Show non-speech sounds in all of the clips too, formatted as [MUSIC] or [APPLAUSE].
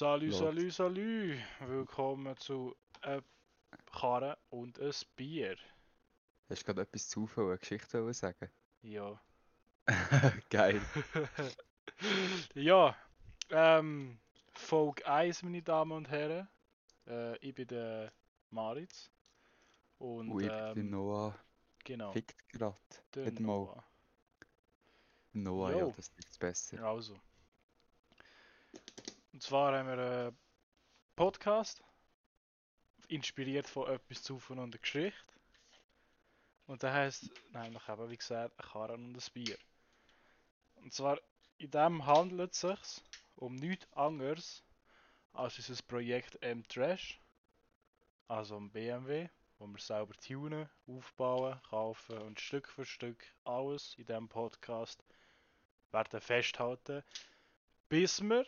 Salü, salü, salü. Willkommen zu äh, Karre und ein Bier. Hast du gerade etwas zu viel, eine Geschichte sagen? Ja. [LAUGHS] Geil. [LAUGHS] ja, ähm, Folge 1, meine Damen und Herren. Äh, ich bin der Maritz. Und, Und ich bin ähm, Noah. genau, Fickt gerade. Noah. Noah, ja, Jo. das ist besser. Also. Und zwar haben wir einen Podcast, inspiriert von etwas zu und der Geschichte. Und der heißt nämlich eben, wie gesagt, ein Karren und ein Bier. Und zwar, in dem handelt es sich um nichts anderes als unser Projekt M-Trash. Also um BMW, wo wir selber tunen, aufbauen, kaufen und Stück für Stück alles in diesem Podcast werden festhalten, bis wir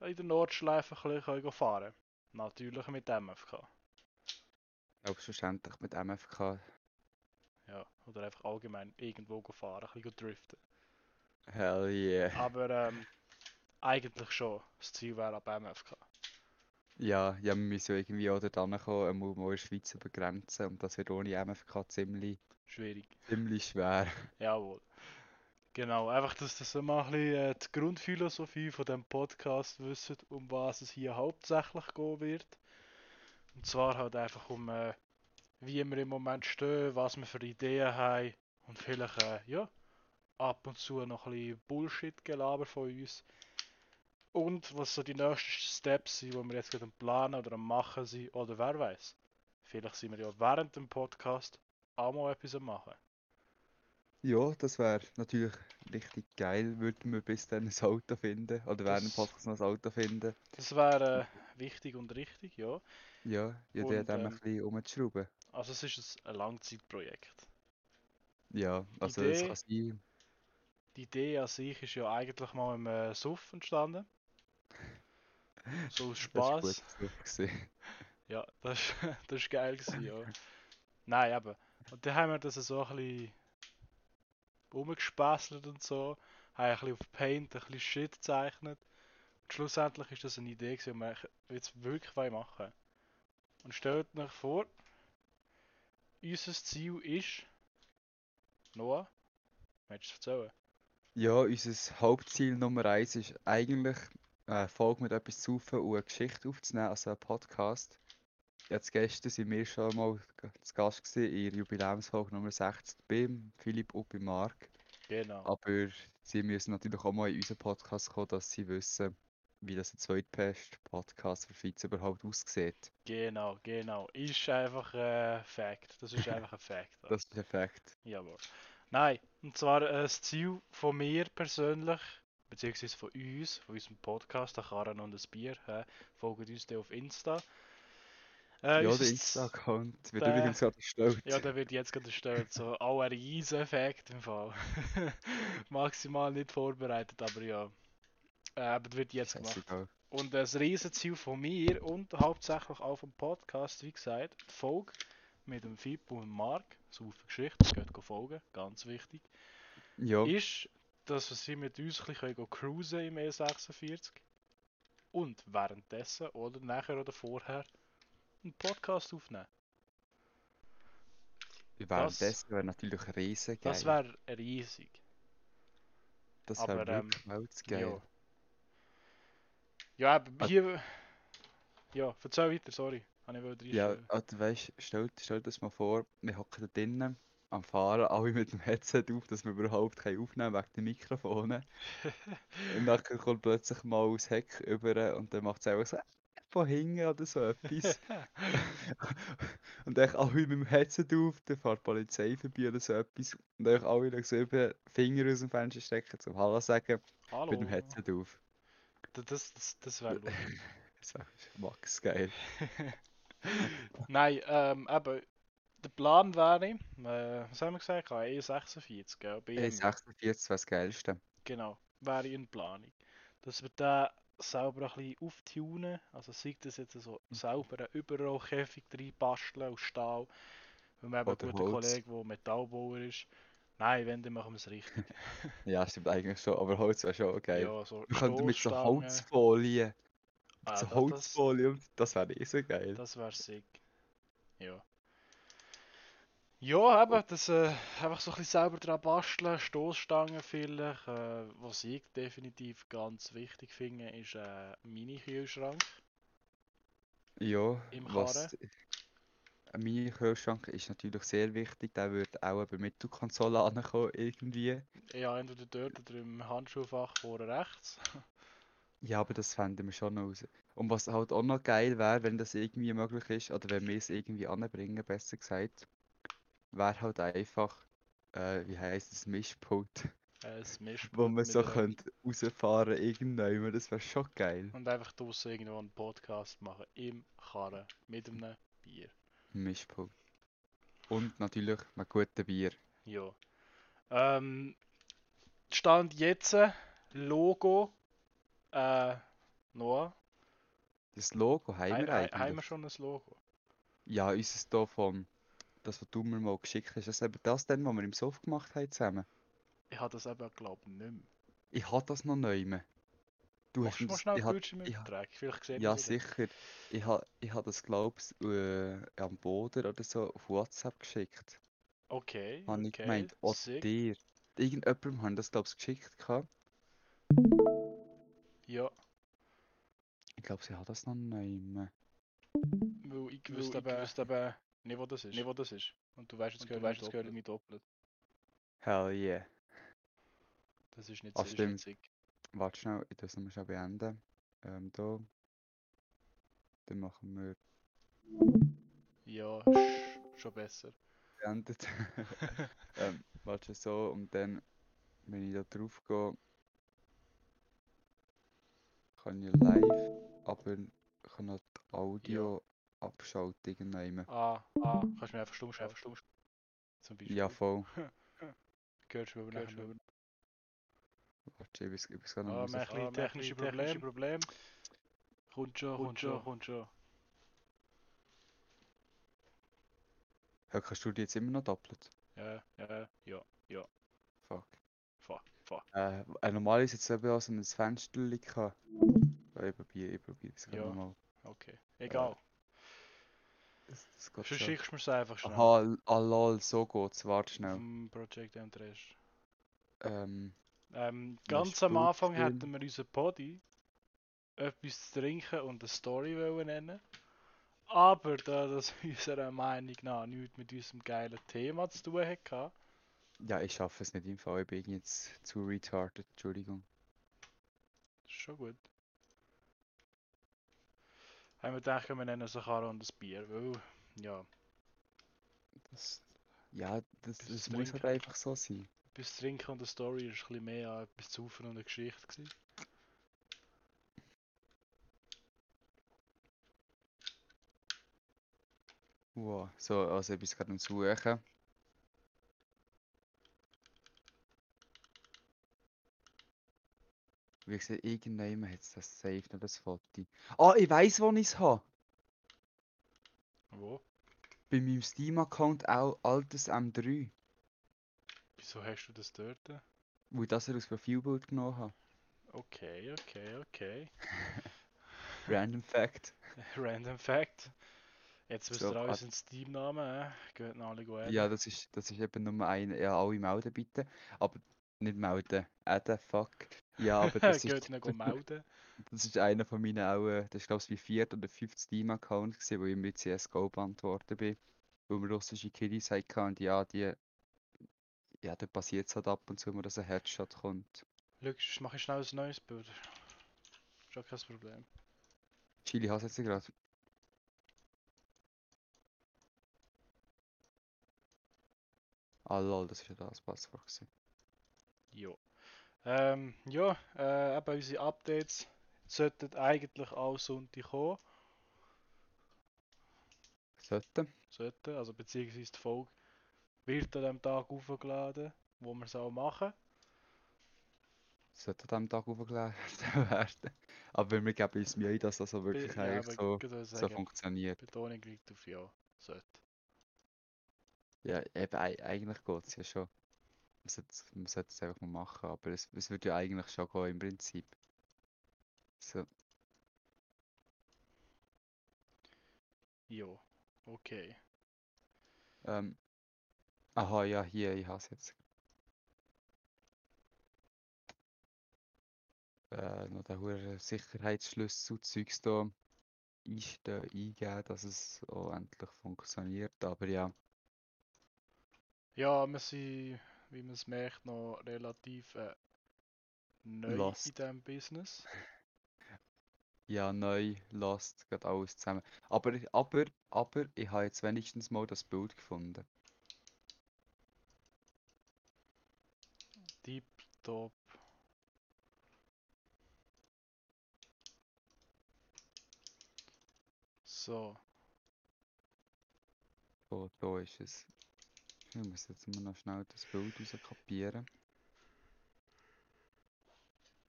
in der Nordschleife ein bisschen fahren. Natürlich mit MFK. Selbstverständlich mit MFK. Ja, oder einfach allgemein irgendwo fahren, ein bisschen driften. Hell yeah. Aber ähm, eigentlich schon. Das Ziel wäre ab MFK. Ja, ja, wir müssen irgendwie auch dort kommen, einmal mal in der Schweiz übergrenzen. Und das wird ohne MFK ziemlich, Schwierig. ziemlich schwer. Jawohl. Genau, einfach, dass das mal ein bisschen äh, die Grundphilosophie von dem Podcast wissen, um was es hier hauptsächlich gehen wird. Und zwar halt einfach um, äh, wie wir im Moment stehen, was wir für Ideen haben und vielleicht, äh, ja, ab und zu noch ein bisschen Bullshit-Gelaber von uns. Und was so die nächsten Steps sind, die wir jetzt gerade Planen oder am Machen sind, oder wer weiß. Vielleicht sind wir ja während dem Podcast auch mal etwas am Machen. Ja, das wäre natürlich richtig geil, würden wir bis dann ein Auto finden. Oder während dem Das- Podcast noch ein Auto finden. Das wäre äh, wichtig und richtig, ja. Ja, ja, der dann ähm, ein bisschen umzuschrauben. Also es ist ein Langzeitprojekt. Ja, also es Idee- kann sein. Die Idee an sich ist ja eigentlich mal im äh, Suff entstanden. [LAUGHS] So aus Das Spaß. gewesen. Ja, das, [LAUGHS] das ist geil gewesen, ja. Nein, eben. Und dann haben wir das so ein bisschen rumgespässelt und so. Haben ein bisschen auf Paint ein bisschen Shit gezeichnet. Und schlussendlich ist das eine Idee die wir jetzt wirklich wollen machen Und stellt euch vor, unser Ziel ist... Noah? Möchtest du es erzählen? Ja, unser Hauptziel Nummer eins ist eigentlich, eine Folge mit etwas zu und eine Geschichte aufzunehmen, also einen Podcast. Jetzt gestern sind wir schon mal zu Gast gewesen in der Jubiläumsfolge Nummer 60 beim Philipp und bei Marc. Genau. Aber sie müssen natürlich auch mal in unseren Podcast kommen, dass sie wissen, wie das ein Zweitpest-Podcast für Fitz überhaupt aussieht. Genau, genau. Ist einfach ein Fact. Das ist einfach ein Fact. [LAUGHS] Das ist perfekt. Jawohl. Nein, und zwar äh, das Ziel von mir persönlich, beziehungsweise von uns, von unserem Podcast, der Karren und das Bier, hä, folgt uns dann auf Insta. Äh, Ja, der Insta-Account wird der- übrigens gerade erstellt. Ja, der wird jetzt gerade erstellt. So, auch ein riesen Effekt im Fall. [LAUGHS] Maximal nicht vorbereitet, aber ja. Äh, aber das wird jetzt gemacht. Scheißegal. Und das Riesenziel von mir und hauptsächlich auch vom Podcast, wie gesagt, Folge mit dem Fippo und Mark, so auf Geschichte, geht folgen, ganz wichtig, Ja, ist, dass sie mit uns ein bisschen cruisen im E46 und währenddessen oder nachher oder vorher einen Podcast aufnehmen. wäre natürlich geil. Das wäre riesig. Das wäre aber, ähm, wirklich weltgeil. Ja. Ja, aber hier. Ja, erzähl weiter, sorry. Ja, also, weißt, stell, stell dir das mal vor, wir hocken da drinnen am Fahren, alle mit dem Headset auf, dass wir überhaupt können aufnehmen wegen den Mikrofonen. [LAUGHS] und dann kommt plötzlich mal das Heck über und dann macht es einfach so von hinten oder so etwas. [LAUGHS] [LAUGHS] und dann alle mit dem Headset auf, dann fährt die Polizei vorbei oder so etwas. Und dann alle so über Finger aus dem Fenster stecken zum Hallo sagen, Hallo. mit dem Headset auf. Das, das, das wäre [LAUGHS] lustig. Das wäre max geil. Nein, ähm, eben, der Plan wäre, äh, was haben wir gesagt? Ah, E46, gell? BMW. Hey, 46 wäre das Geilste. Genau, wäre in Planung. Dass wir da selber ein bisschen auftunen, also sei das jetzt so selber einen Überrollkäfig reinbasteln aus Stahl, weil wir haben einen guten. Kollegen, der Metallbauer ist. Nein, wenn, dann machen wir es richtig. [LAUGHS] Ja, stimmt eigentlich schon, aber Holz wäre schon geil. Ja, so Wir könnten mit so. Holzfolie Ah, so das, Holzfolie, und das wäre eh so geil. das wäre sick. Ja. Ja, eben, das äh, einfach so ein bisschen selber dran basteln, Stoßstangen vielleicht. Äh, was ich definitiv ganz wichtig finde, ist äh, ein Mini-Kühlschrank. Ja, Im was ein Mini-Kühlschrank ist natürlich sehr wichtig. Der wird auch bei Mittelkonsole ankommen irgendwie. Ja, entweder dort oder im Handschuhfach vorne rechts. Ja, aber das fänden wir schon noch raus. Und was halt auch noch geil wäre, wenn das irgendwie möglich ist, oder wenn wir es irgendwie anbringen, besser gesagt, wäre halt einfach, äh, wie heisst es, Mischpult, Äh, das [LAUGHS] Mischpult wo man so könnte rausfahren irgendwann. Das wäre schon geil. Und einfach draussen irgendwo einen Podcast machen. Im Karren. Mit einem Bier. Mischpult. Und natürlich mit gutem Bier. Ja. Ähm, Stand jetzt, Logo, äh, Noah, Das Logo haben wir eigentlich. haben wir schon ein Logo? Ja, unseres hier vom, das, was du mir mal geschickt hast, das eben das dann, was wir im Soft gemacht haben zusammen. Ich habe das eben, glaube ich, nicht mehr. Ich habe das noch nicht mehr. Du Machst hast mal schnell ich Bildschirm ich übertragen? Vielleicht sehen Ja, sicher. Ich habe ich ha das, glaube ich, äh, am Boden oder so auf WhatsApp geschickt. Okay, Habe ich okay, gemeint, auch sick. dir. Irgendjemandem haben das, glaube ich, geschickt. gehabt. Ja, Ich glaube, sie hat das noch nicht mehr. weil ich ich wüsste eben nicht, wo das ist. nicht, wo das ist. Und du weißt, es gehört weißt, nicht es gehört doppelt. nicht doppelt. Hell yeah. Das ist nicht so das nicht sick. Warte schnell, ich das nochmal schon beenden. Ähm, da. Dann machen wir Ja, sch- schon besser. beendet. [LAUGHS] ähm, warte so und dann, wenn ich da drauf gehe, kann ich live, aber ich kann auch die Audio abschalten irgendwann. Ah, ah, kannst du mir einfach stumm schreiben, stumm Zum Beispiel. Ja, voll. [LAUGHS] Gehörst du mir du nicht. Warte, ich weiß gar nicht, Ah, ich... haben ein bisschen technische Probleme. Problem. Kommt schon, kommt schon, kommt schon. Ja, kannst du die jetzt immer noch doppelt? Ja, ja, ja. Fuck. Fuck, fuck. Äh, äh, normal ist jetzt eben auch so ein Fenster gehabt. Ja, ich probiere, ich probiere es Ja. gerade nochmal. Okay. Egal. Das, das geht Sonst schickst du mir es einfach schnell. Aha, l- ah so geht's. Warte schnell. dem Project M3. Ähm, Ähm, ganz am Anfang Spurgefühl. hätten wir unseren Poddy etwas zu trinken und eine Story wollen nennen. Aber da das [LAUGHS] unserer Meinung nach nichts mit unserem geilen Thema zu tun hatte, ja, ich schaffe es nicht im Fall. Ich bin jetzt zu retarded. Entschuldigung. schon gut. Haben wir gedacht, wir nennen es ein Karre und ein Bier, weil, ja, Das, ja, das, Bis das zu muss halt einfach so sein. zu trinken und eine Story ist ein bisschen mehr als etwas zu und eine Geschichte gewesen. Wow. So, also ich bin gerade am Suchen. Wie gesagt, irgendjemand hat das safe noch das Foto. Ah, ich weiss, wo ich es habe. Wo? Bei meinem Steam-Account auch altes M3. Wieso hast du das dort? Wo ich das aus Profilbild genommen habe. Okay, okay, okay. [LAUGHS] Random Fact. [LAUGHS] Random Fact. Jetzt wisst So, ihr ah. unseren Steam-Namen, äh? Geht noch alle gut. Ja, das ist, das ist eben nur ein, ja, alle melden bitte. Aber nicht melden, adden, fuck. Ja, aber [LAUGHS] das Geht ist, noch go melden. das ist einer von meinen auch, äh, das ist glaube ich mein vierter oder fünfter Steam-Account gewesen, wo ich mit CSGO beantwortet bin. Weil wir russische Kiddies hatten und ja, die, ja, da passiert es halt ab und zu, mal, dass ein Headshot kommt. Schau, mache ich schnell ein neues Bild. Schon kein Problem. Chili hast jetzt gerade. Ah lol, das ist ja das Passwort gewesen. Jo. Ähm, ja, äh, eben unsere Updates sollten eigentlich alle Sonntag kommen. Sollten. Sollten, also beziehungsweise die Folge wird an dem Tag aufgeladen, wo wir es auch machen. Sollte an diesem Tag aufgeladen [LAUGHS] werden. Aber wir geben uns Mühe, dass das so wirklich ja, eigentlich aber so, so funktioniert. Betonung liegt auf ja. Sollte. Ja, eben, ei- eigentlich geht es ja schon. Man sollte, es einfach mal machen, aber es, es würde ja eigentlich schon gehen im Prinzip. So, Jo, okay. Ähm, aha, ja, hier, ich habe es jetzt. Äh, noch den hohen Sicherheitsschlüssel Zeugs da einstellen, eingeben, dass es auch endlich funktioniert. Aber ja, Ja, wir sind, wie man es merkt, noch relativ äh, neu in Lost. diesem Business. [LAUGHS] ja, neu, lost, geht alles zusammen. Aber, aber, aber, ich habe jetzt wenigstens mal das Bild gefunden. Deep Top. So, So, da ist es. Ich muss jetzt mal noch schnell das Bild rauskopieren.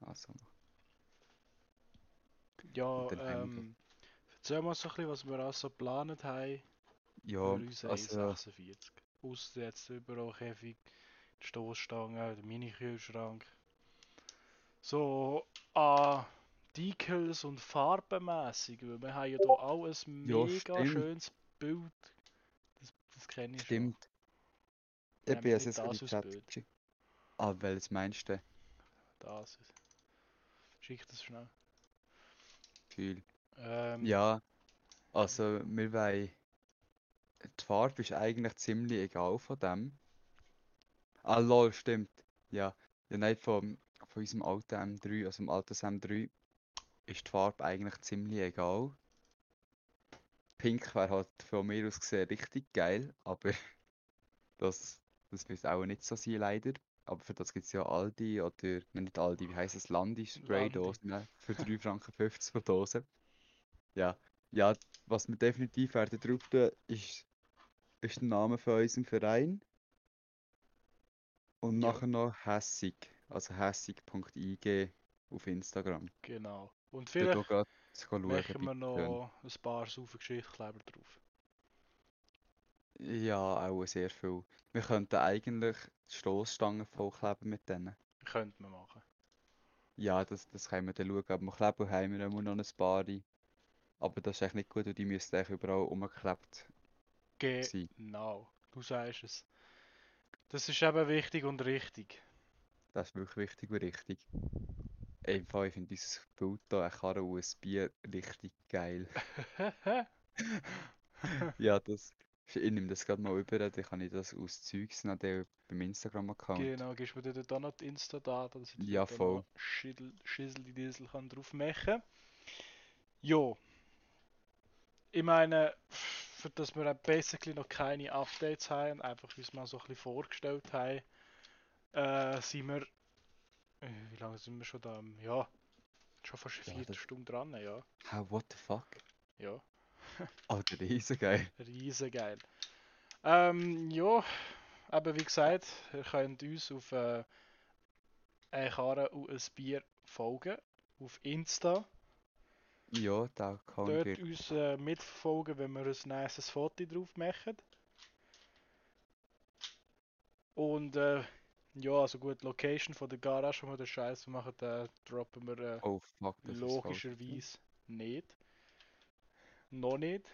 Also, ja, ähm, erzähl mal so ein bisschen, was wir auch so geplant haben für ja, unsere also, E46. Ausser jetzt überall Käfig, die Stoßstange, der Mini-Kühlschrank. So an Decals und Farbenmässig, weil wir haben ja hier auch ein Ja, mega stimmt. schönes Bild. Das, das kenne ich schon. Ich bin jetzt in Chat geschickt. Ah, welches meinst du? Das ist. Schick das schnell. Gefühl. Ähm, Ja, also wir wollen. Die Farbe ist eigentlich ziemlich egal von dem. Ah, lol, stimmt. Ja, ja nein, von, von unserem alten M3, also dem alten M3, ist die Farbe eigentlich ziemlich egal. Pink wäre halt von mir aus gesehen richtig geil, aber [LAUGHS] das, das wird auch nicht so sein, leider. Aber für das gibt es ja Aldi oder, nein, nicht Aldi, wie heisst es, Landi Spraydosen ne? für 3,50 Franken pro Dose. Ja, ja, was wir definitiv werden drauf tun, ist, ist der Name von unserem Verein. Und Ja. nachher noch hässig, also hässig.ig auf Instagram. Genau. Und vielleicht machen wir noch ein paar saufe Geschichtskleber drauf. Ja, auch sehr viel. Wir könnten eigentlich die Stoßstangen vollkleben mit denen. Könnte man machen. Ja, das, das können wir dann schauen. Aber wir kleben haben wir immer noch ein paar. Aber das ist echt nicht gut, weil die müssten eigentlich überall umgeklebt sein. Genau. Du sagst es. Das ist eben wichtig und richtig. Das ist wirklich wichtig und richtig. Im Fall, ich finde dieses Bild hier, eine Karre und ein Bier, richtig geil. [LAUGHS] [LAUGHS] Ja, das, ich nehme das gerade mal über, dann kann ich das aus Zeugs noch dann beim Instagram-Account. genau, gibst du mir auch noch die Insta-Daten, dass ich Ja, voll. Schissel, Schissel die Diesel kann drauf machen. Jo. Ich meine, für dass wir basically noch keine Updates haben, einfach wie es mal so ein bisschen vorgestellt haben, äh, sind wir. äh, Wie lange sind wir schon da? Ja, schon fast eine Ja, Viertelstunde dran, ja. How, what the fuck? Ja. Alter, riesen geil. Riesengeil. Ähm, ja, aber wie gesagt, ihr könnt uns auf äh, eine Karre und ein Bier folgen. Auf Insta. Ja, der Account Dort wird. uns äh, mitverfolgen, wenn wir ein nices Foto drauf machen. Und äh, ja, also gut, Location von der Garage, wo wir den Scheiß machen, da droppen wir äh, Oh fuck, logischerweise nicht. Noch nicht.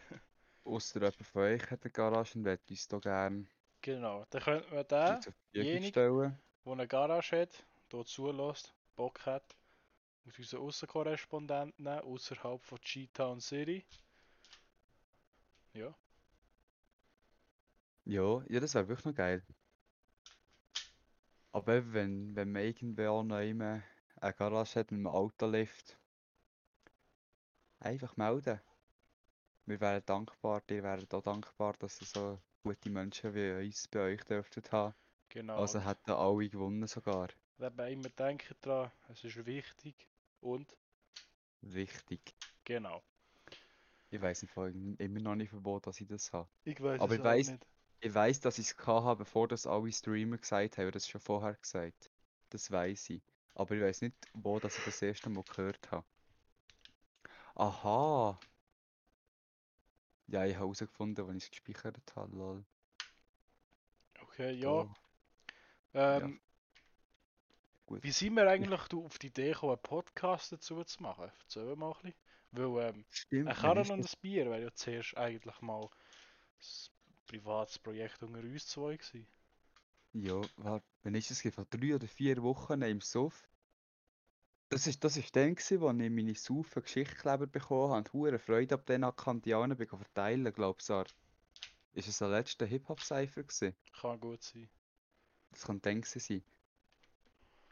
Ausser jemand von euch hat eine Garage und will uns da gerne Genau, dann könnten wir den. stellen. der eine Garage hat, hier zulässt, Bock hat, auf unseren Aussenkorrespondenten außerhalb von G-Town City. Ja, Ja, ja, das wäre wirklich noch geil. Aber eben, wenn, wenn man irgendwer noch immer eine Garage hat mit einem Autolift, einfach melden. Wir wären dankbar, ihr wäret auch dankbar, dass ihr so gute Menschen wie uns bei euch dürftet haben. genau. Also hätten alle gewonnen sogar. Dabei immer denken dran, es ist wichtig und Wichtig. genau. Ich weiß immer noch nicht, von wo dass ich das habe. Ich weiß Aber es ich nicht. Ich weiß, dass ich es habe, bevor das alle Streamer gesagt haben. Das schon vorher gesagt. Das weiß ich. Aber ich weiß nicht, wo dass ich das erste Mal gehört habe. Aha! Ja, ich habe herausgefunden, wann ich es gespeichert habe. Lol. Okay, ja. Oh, Ähm, gut. Wie sind wir eigentlich du auf die Idee gekommen, einen Podcast dazu zu machen? Erzähl mal ein bisschen. Weil ähm, Stimmt, ein Karren und das? ein Bier wäre ja zuerst eigentlich mal ein privates Projekt unter uns zwei gewesen. Ja, warte, ist das? gewesen? Vor drei oder vier Wochen im Suff. Das ist, das ist dann, wo ich meine Saufen Geschichtskleber bekommen habe und hure Freude ab den Kandianen bin verteilen, glaubst du? Ist es der letzte Hip-Hop-Cypher? Kann gut sein. Das kann dann gewesen sein.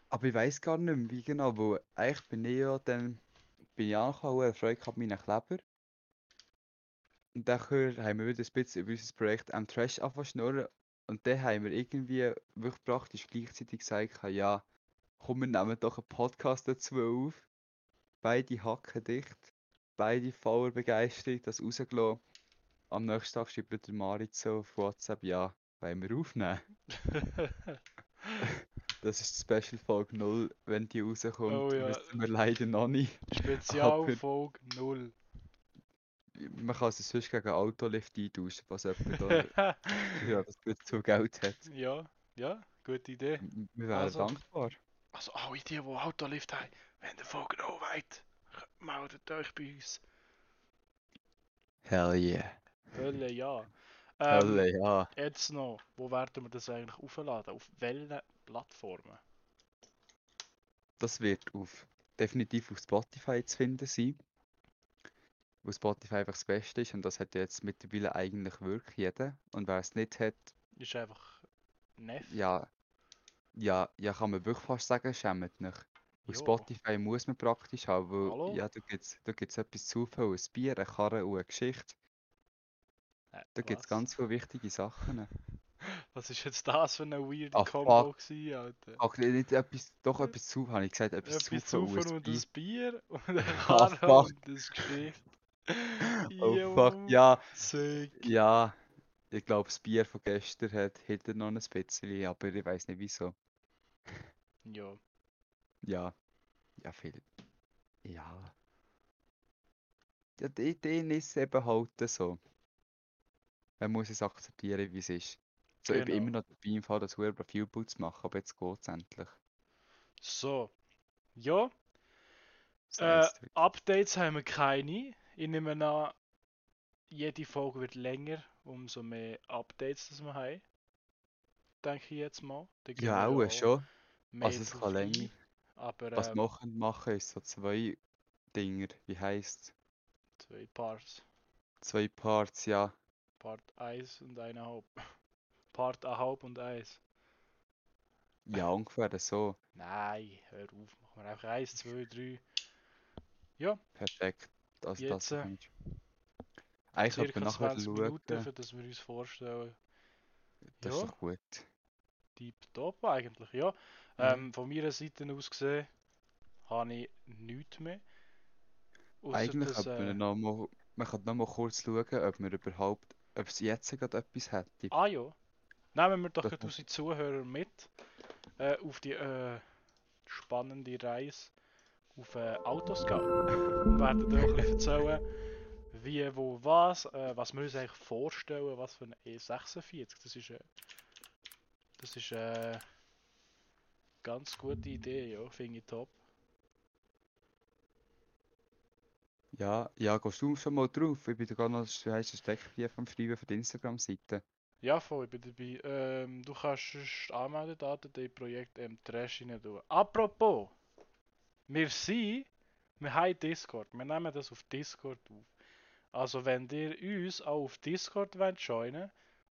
Aber ich weiß gar nicht mehr, wie genau, weil eigentlich bin ich ja dann, bin ich auch hure Freude gehabt meinen Kleber. Und dann haben wir wieder ein bisschen über unser Projekt am Trash schnurren. Und dann haben wir irgendwie wirklich praktisch gleichzeitig gesagt, ja, komm, wir nehmen doch einen Podcast dazu auf. Beide hacken dicht, beide voller Begeisterung, das rausgelassen. Am nächsten Tag schreibt der Marit so auf WhatsApp, ja, wollen wir aufnehmen? [LAUGHS] Das ist die Special Folge 0, wenn die rauskommt, Oh ja. wissen wir leider noch nicht. Spezialfolge 0. Man kann es sonst gegen Autolift eintauschen, was jemand da [LAUGHS] ja, das gut zu Geld hat. ja, ja, gute Idee. Wir wären Also. dankbar. Also alle die, die Autolift haben, wenn der Folge noch weit, meldet euch bei uns. Hell yeah. Hölle ja. Ähm, Hell ja. Jetzt noch, wo werden wir das eigentlich aufladen? Auf welchen Plattformen? Das wird auf, definitiv auf Spotify zu finden sein. Wo Spotify einfach das Beste ist und das hat jetzt mittlerweile eigentlich wirklich jeder. Und wer es nicht hat, Ist einfach Neff. ja, ja, ja, kann man wirklich fast sagen, schämt nicht. Auf. Spotify muss man praktisch haben, weil Hallo? ja, da gibt's, da gibt's etwas zu viel, ein Bier, eine Karre und eine Geschichte. Äh, Da gibt's was? ganz viele wichtige Sachen. [LAUGHS] Was ist jetzt das für eine weirde Ah, Combo gewesen, Alter? Ach, nicht etwas, doch etwas zu, habe ich gesagt, etwas, Etwas zu viel Saufen und ein Bier [LAUGHS] und eine Ah, Karre fuck. und das Geschichte. [LAUGHS] Oh fuck, ja, Sick. ja. Ich glaube, das Bier von gestern hat hinter noch ein bisschen, aber ich weiß nicht wieso. Ja. Ja, ja, viel. Ja. Ja, die Idee ist eben halt so. Man muss es akzeptieren, wie es ist. So, ich bin Genau. immer noch dabei, im Fall das hure Profilbild zu machen, aber jetzt geht's endlich. So. Ja, äh, Updates haben wir keine. Ich nehme an, jede Folge wird länger, umso mehr Updates das wir haben. Denke ich jetzt mal. Ja, wir auch schon. Mehr Also es kann länger. Aber Was ähm, wir können machen ist so zwei Dinger, wie heisst zwei Parts. Zwei Parts, ja. Part 1 und 1,5. [LAUGHS] Part 1,5 und 1. Ja, [LAUGHS] ungefähr so. Nein, hör auf. Machen wir einfach 1, 2, 3. Ja, Perfekt. Das, Jetzt, das äh, kannst Eigentlich könnte man nachher 20 schauen. Minuten, für das wir uns vorstellen. Das Ja. ist doch gut. Tipptopp eigentlich, ja. Ähm, von meiner Seite aus gesehen habe ich nichts mehr. Ausser Eigentlich dass, äh, man noch mal, man könnte noch mal kurz schauen, ob wir überhaupt, ob es jetzt gerade etwas hätte. Ah ja. Nehmen wir doch Das muss- unsere Zuhörer mit äh, auf die äh, spannende Reise auf äh, Autoscout. [LAUGHS] Und werden euch ein bisschen erzählen, wie, wo, was, äh, was wir uns eigentlich vorstellen, was für ein E46. Das ist, äh, das ist äh, ganz gute Idee, ja, finde ich top. Ja, ja, gehst du schon mal drauf? Ich bin da gar noch, du hast ein Steckbrief am Schreiben für die Instagram-Seite. Ja, voll, ich bin dabei. Ähm, du kannst sonst Anmeldedaten in Projekt M Trash rein tun. Apropos, wir sind, wir haben Discord, wir nehmen das auf Discord auf. Also wenn ihr uns auch auf Discord wollt joinen,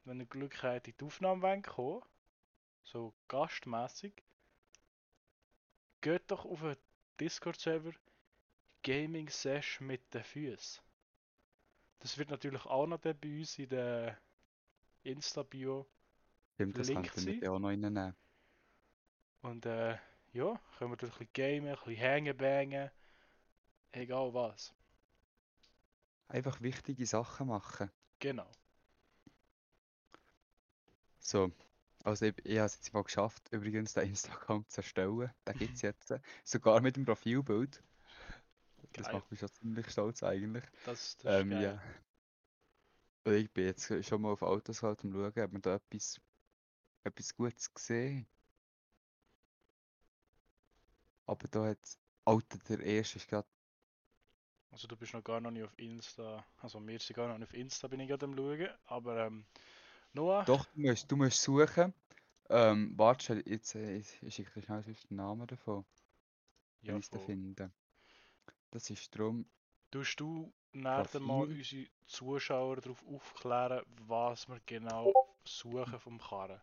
wenn ihr Glück habt, in die Aufnahme wollt kommen, so gastmäßig, geht doch auf den Discord-Server Gaming Sesh mit den Füßen. Das wird natürlich auch noch bei uns in der Insta-Bio. Stimmt, das könnten wir auch noch reinnehmen. Und äh, ja, können wir durch ein bisschen gamen, ein bisschen hängen, bangen. Egal was. Einfach wichtige Sachen machen. Genau. So, also ich, ich habe es jetzt mal geschafft, übrigens den Instagram zu erstellen. Den gibt es jetzt. Sogar mit dem Profilbild. Das Geil. macht mich schon ziemlich stolz eigentlich. Das, das ist Ähm, geil. ja. Und ich bin jetzt schon mal auf Autos halt am schauen, ob man da etwas, etwas Gutes gesehen. Aber da hat Alter, der erste ist gerade Also du bist noch gar noch nicht auf Insta. Also wir sind gar noch nicht auf Insta, bin ich gerade am schauen. Aber ähm, Noah, Doch, du musst, du musst suchen. Ähm, warte, jetzt äh, ich ich schicke dir schnell den Namen davon, wenn ja ich es voll. finde. Das ist drum Tust du nachher mal unsere Zuschauer darauf aufklären, was wir genau suchen vom Karren?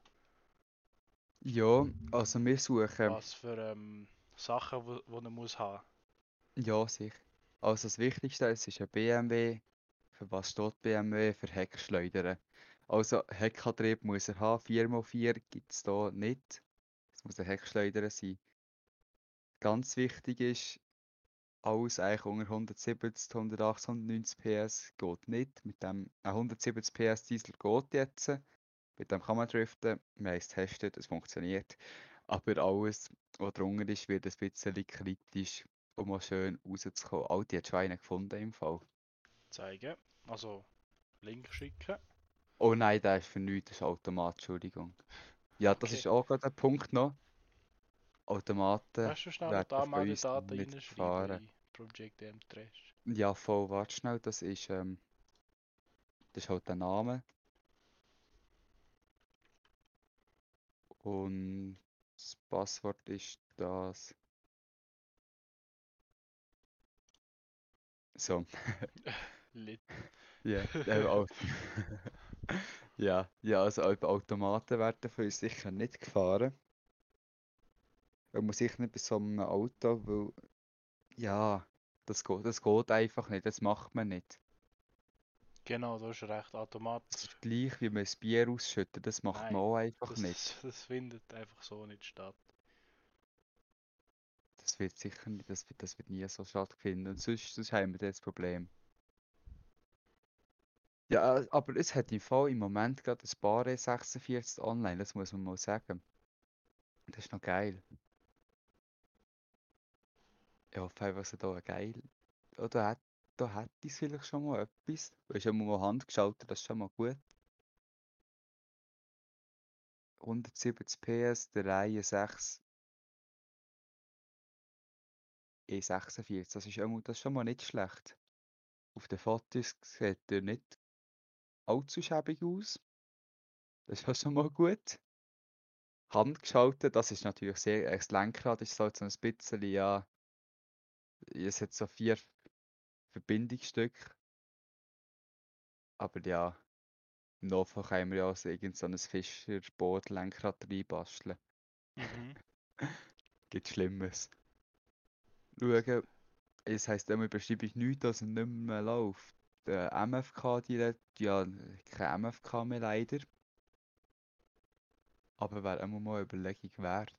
Ja, also wir suchen. Was für ähm, Sachen, wo, wo er muss haben. Ja, sicher. Also das Wichtigste, es ist ein BMW. Für was steht BMW? Für Heckschleudern. Also Heckantrieb muss er haben. 4x4 gibt es da nicht. Es muss ein Heckschleuder sein. Ganz wichtig ist, alles eigentlich unter 170, 180, 190 PS geht nicht. Mit dem äh, 170 PS Diesel geht jetzt. Mit dem kann man driften. Wir haben es funktioniert. Aber alles, was drunter ist, wird ein bisschen kritisch, um mal schön rauszukommen. Audi hat schon gefunden im Fall. Zeigen. Also Link schicken. Oh nein, der ist für nichts, das ist Automat, Entschuldigung. Ja, das Okay. ist auch gerade ein Punkt noch. Automaten Kannst du schnell da mal die Daten reinschreiben Project M Trash? Ja, voll, warte schnell, das ist, ähm, das ist halt der Name. Und das Passwort ist das. So, [LAUGHS] Lit. [LAUGHS] ja, äh, [LAUGHS] Au- ja, ja, also Au- Automaten werden von uns sicher nicht gefahren. Man muss sicher nicht bei so einem Auto, weil, ja, das geht, das geht einfach nicht, das macht man nicht. Genau, du hast recht. Automat. Das ist gleich, wie man ein Bier ausschüttet, das macht Nein, man auch einfach Das, nicht. [LAUGHS] das findet einfach so nicht statt. Das wird sicher nicht, das wird, das wird nie so stattfinden. Und sonst, sonst haben wir das Problem. Ja, aber es hat im Fall im Moment gerade ein paar E46 online, das muss man mal sagen. Das ist noch geil. Ich hoffe einfach, dass da geil. Oder hat, da hätte ich vielleicht schon mal etwas. Du hast ja mal handgeschaltet, das ist schon mal gut. 170 PS, der Reihe 6 E46, das ist, das ist schon mal nicht schlecht. Auf den Fotos sieht er nicht allzu schäbig aus. Das ist [LAUGHS] ja schon mal gut. Handgeschaltet, das ist natürlich sehr, äh, das Lenkrad ist halt so ein bisschen, ja, es hat so vier Verbindungsstücke. Aber ja, im Notfall können wir ja also irgend so ein Fischer-Boot-Lenkrad reinbasteln. Mhm. [LAUGHS] Gibt Schlimmes. Schauen, es heisst immer Beschreibung nichts, dass er nicht mehr läuft. Der MFK direkt, ja, kein MFK mehr leider. Aber wäre immer mal eine Überlegung wert.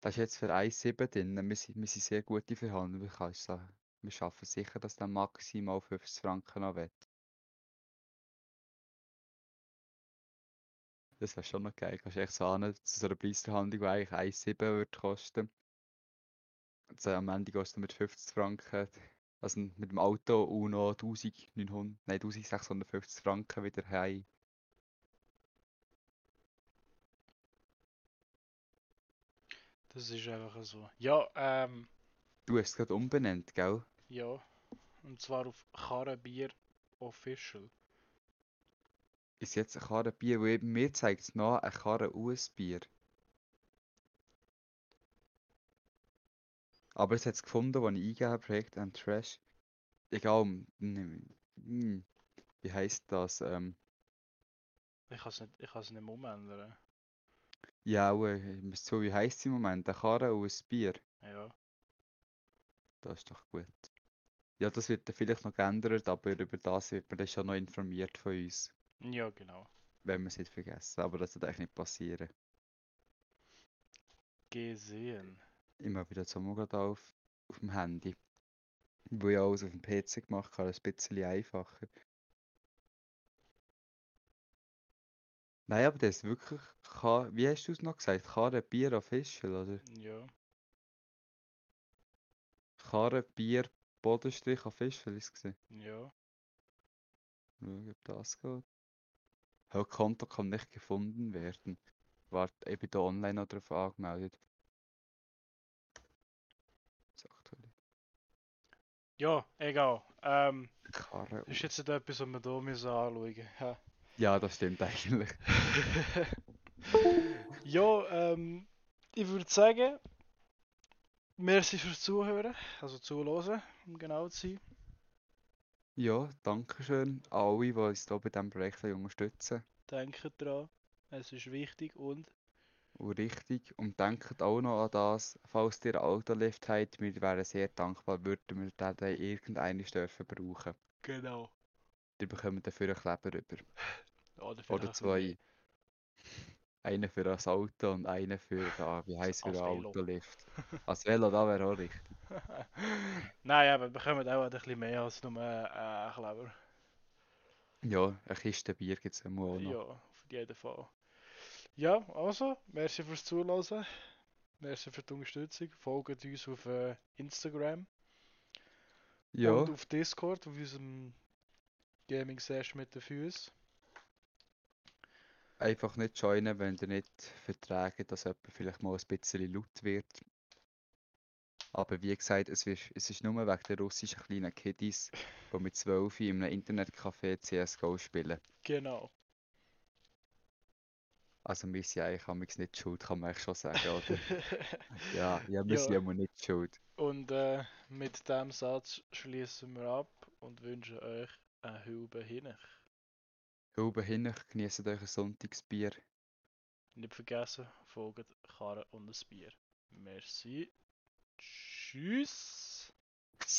Das ist jetzt für 1,7 drin. Wir sind, wir sind sehr gute Verhandlungen. Ich kann sagen, wir schaffen sicher, dass der maximal 50 Franken noch will. Das wäre schon noch geil. Kannst du echt so hin, zu so einer Preisverhandlung, die eigentlich 1,7 würde kosten. Also am Ende kostet mit 50 Franken, also mit dem Auto und noch 1900, nein 1650 Franken wieder heim. Das ist einfach so. Ja, ähm, Du hast es gerade umbenannt, gell? ja. Und zwar auf Karrenbier Official. Ist jetzt ein Karrenbier, weil eben mir zeigt es noch ein Karren US-Bier. Aber es hat es gefunden, als ich eingegeben habe, Projekt and Trash. Egal, wie heisst das? Ähm, Ich kann es nicht, ich nicht umändern. ja, äh, zu, wie heisst es im Moment? Ein Karren US-Bier. Ja. Das ist doch gut. Ja, das wird dann vielleicht noch geändert, aber über das wird man dann schon noch informiert von uns, Ja, genau. wenn wir es nicht vergessen. Aber das wird eigentlich nicht passieren. Gesehen. Immer wieder zum gerade auf, auf dem Handy. Wo ich alles auf dem PC gemacht habe, ein bisschen einfacher. Nein, aber das ist wirklich, Ka- wie hast du es noch gesagt? Karre Bier Official, oder? Ja. Karre Bier Bodenstrich Official ist es gewesen. Ja. Schauen, ob das geht. Hör, Konto kann nicht gefunden werden. Warte, ich bin da online noch drauf angemeldet. So, aktuell. Ja, egal. Ähm, Karre ist jetzt nicht etwas, was wir hier müssen anschauen müssen. Ja. Ja, das stimmt eigentlich. [LAUGHS] ja, ähm, ich würde sagen, merci fürs Zuhören, also zuhören, um genau zu sein. Ja, danke schön alle, die uns hier bei diesem Projekt unterstützen. Denkt dran, es ist wichtig und Und richtig. Und denkt auch noch an das, falls ihr ein Autolift habt, wir wären sehr dankbar, würden wir den dann irgendeines dürfen brauchen. genau. Ihr bekommt dafür einen Kleber rüber. Oder, Oder zwei. Einen für das Auto und einen für, [LAUGHS] ah, wie heisst für ein Velo. Autolift. [LAUGHS] Als Velo, da wäre auch richtig. [LAUGHS] Nein, aber wir bekommen auch ein bisschen mehr als nur äh, Kleber. Ja, eine Kiste Bier gibt es immer auch noch. Ja, auf jeden Fall. Ja, also, merci fürs Zuhören. Merci für die Unterstützung. Folgt uns auf äh, Instagram Ja, und auf Discord, auf unserem Gaming Session mit den Füßen. einfach nicht joinen, wenn ihr nicht verträgt, dass jemand vielleicht mal ein bisschen laut wird. Aber wie gesagt, es ist, es ist nur wegen der russischen kleinen Kiddies, die mit 12 in einem Internetcafé CSGO spielen. Genau. Also wir sind eigentlich amigs nicht schuld, kann man eigentlich schon sagen, oder? [LAUGHS] Ja, ja wir Ja. sind ja mal nicht schuld. Und äh, mit dem Satz schließen wir ab und wünschen euch eine Hübe hin. Hüben hin, genießt euch ein Sonntagsbier. Nicht vergessen, folgt Karre und ein Bier. Merci. Tschüss.